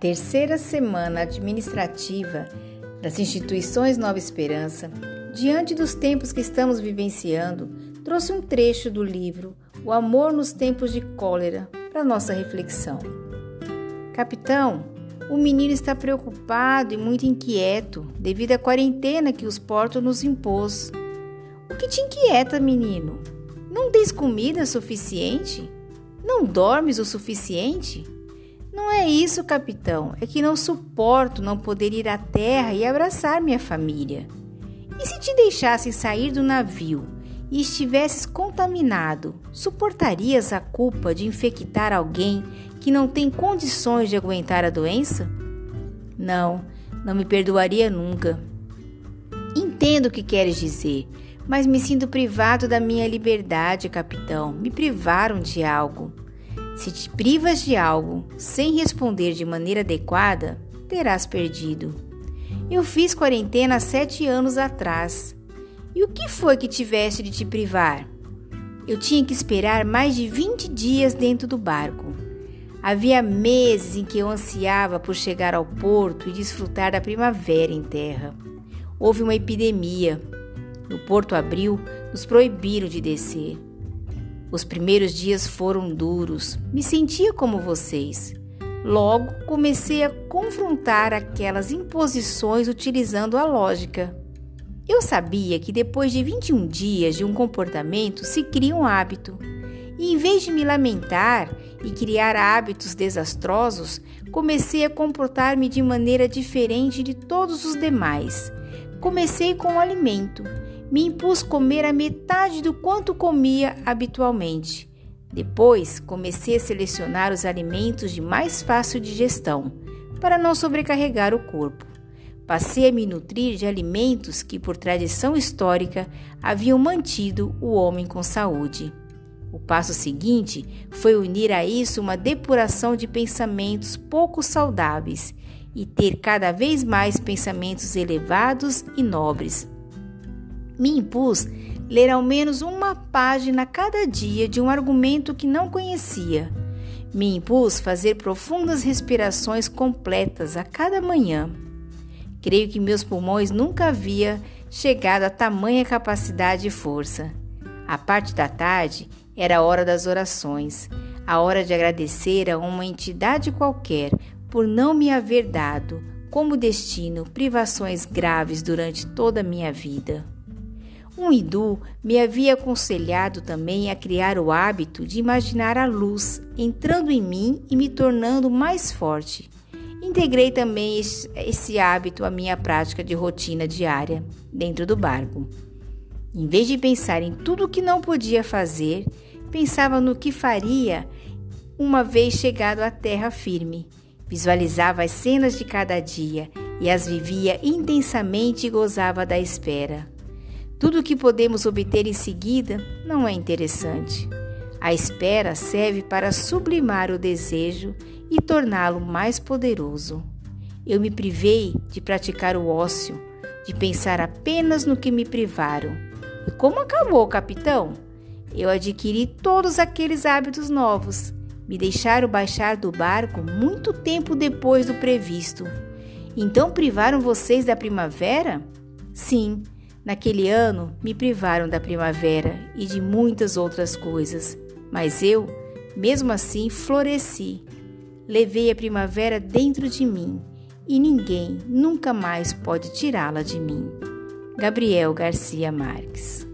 Terceira semana administrativa das instituições Nova Esperança, diante dos tempos que estamos vivenciando, trouxe um trecho do livro O Amor nos Tempos de Cólera para nossa reflexão. Capitão, o menino está preocupado e muito inquieto devido à quarentena que os portos nos impôs. O que te inquieta, menino? Não tens comida suficiente? Não dormes o suficiente? Não é isso, capitão. É que não suporto não poder ir à terra e abraçar minha família. E se te deixassem sair do navio e estivesses contaminado, suportarias a culpa de infectar alguém que não tem condições de aguentar a doença? Não, não me perdoaria nunca. Entendo o que queres dizer, mas me sinto privado da minha liberdade, capitão. Me privaram de algo. Se te privas de algo sem responder de maneira adequada, terás perdido. Eu fiz quarentena sete anos atrás. E o que foi que tiveste de te privar? Eu tinha que esperar mais de 20 dias dentro do barco. Havia meses em que eu ansiava por chegar ao porto e desfrutar da primavera em terra. Houve uma epidemia. No Porto Abril, nos proibiram de descer. Os primeiros dias foram duros, me sentia como vocês. Logo comecei a confrontar aquelas imposições utilizando a lógica. Eu sabia que depois de 21 dias de um comportamento se cria um hábito. E em vez de me lamentar e criar hábitos desastrosos, comecei a comportar-me de maneira diferente de todos os demais. Comecei com o alimento me impus comer a metade do quanto comia habitualmente. Depois, comecei a selecionar os alimentos de mais fácil digestão, para não sobrecarregar o corpo. Passei a me nutrir de alimentos que, por tradição histórica, haviam mantido o homem com saúde. O passo seguinte foi unir a isso uma depuração de pensamentos pouco saudáveis e ter cada vez mais pensamentos elevados e nobres, me impus ler ao menos uma página cada dia de um argumento que não conhecia. Me impus fazer profundas respirações completas a cada manhã. Creio que meus pulmões nunca havia chegado a tamanha capacidade e força. A parte da tarde era a hora das orações, a hora de agradecer a uma entidade qualquer por não me haver dado, como destino, privações graves durante toda a minha vida. Um hindu me havia aconselhado também a criar o hábito de imaginar a luz entrando em mim e me tornando mais forte. Integrei também esse hábito à minha prática de rotina diária dentro do barco. Em vez de pensar em tudo o que não podia fazer, pensava no que faria uma vez chegado à terra firme. Visualizava as cenas de cada dia e as vivia intensamente e gozava da espera. Tudo o que podemos obter em seguida não é interessante. A espera serve para sublimar o desejo e torná-lo mais poderoso. Eu me privei de praticar o ócio, de pensar apenas no que me privaram. E como acabou, capitão? Eu adquiri todos aqueles hábitos novos. Me deixaram baixar do barco muito tempo depois do previsto. Então privaram vocês da primavera? Sim Naquele ano, me privaram da primavera e de muitas outras coisas, mas eu, mesmo assim, floresci. Levei a primavera dentro de mim e ninguém nunca mais pode tirá-la de mim. Gabriel Garcia Marques